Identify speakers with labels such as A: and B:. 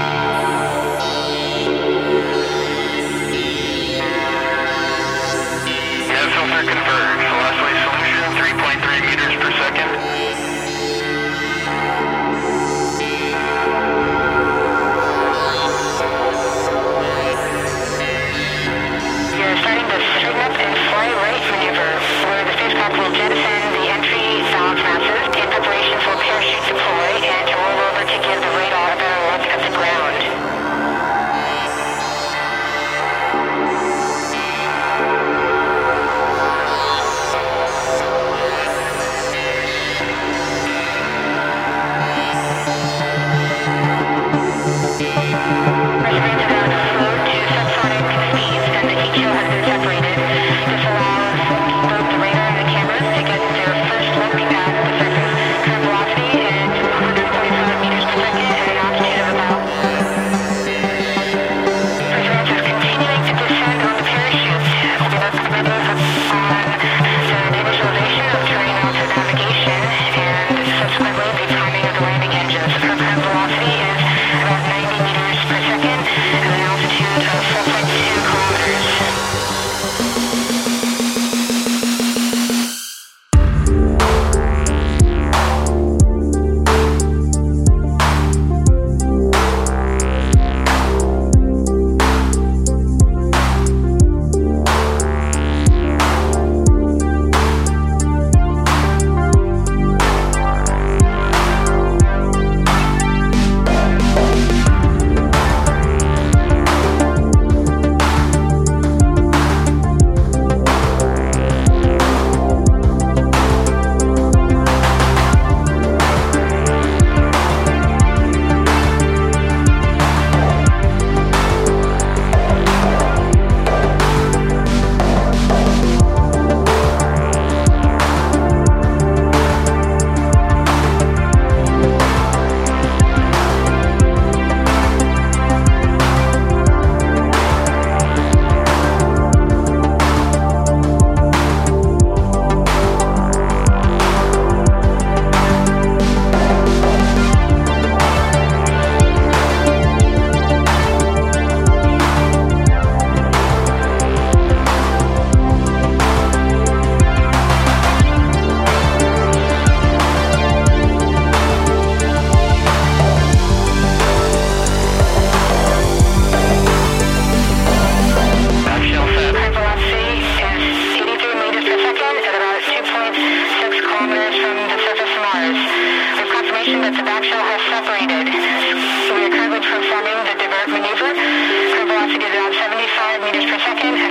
A: Ah. performing the divert maneuver. Her velocity is around 75 meters per second.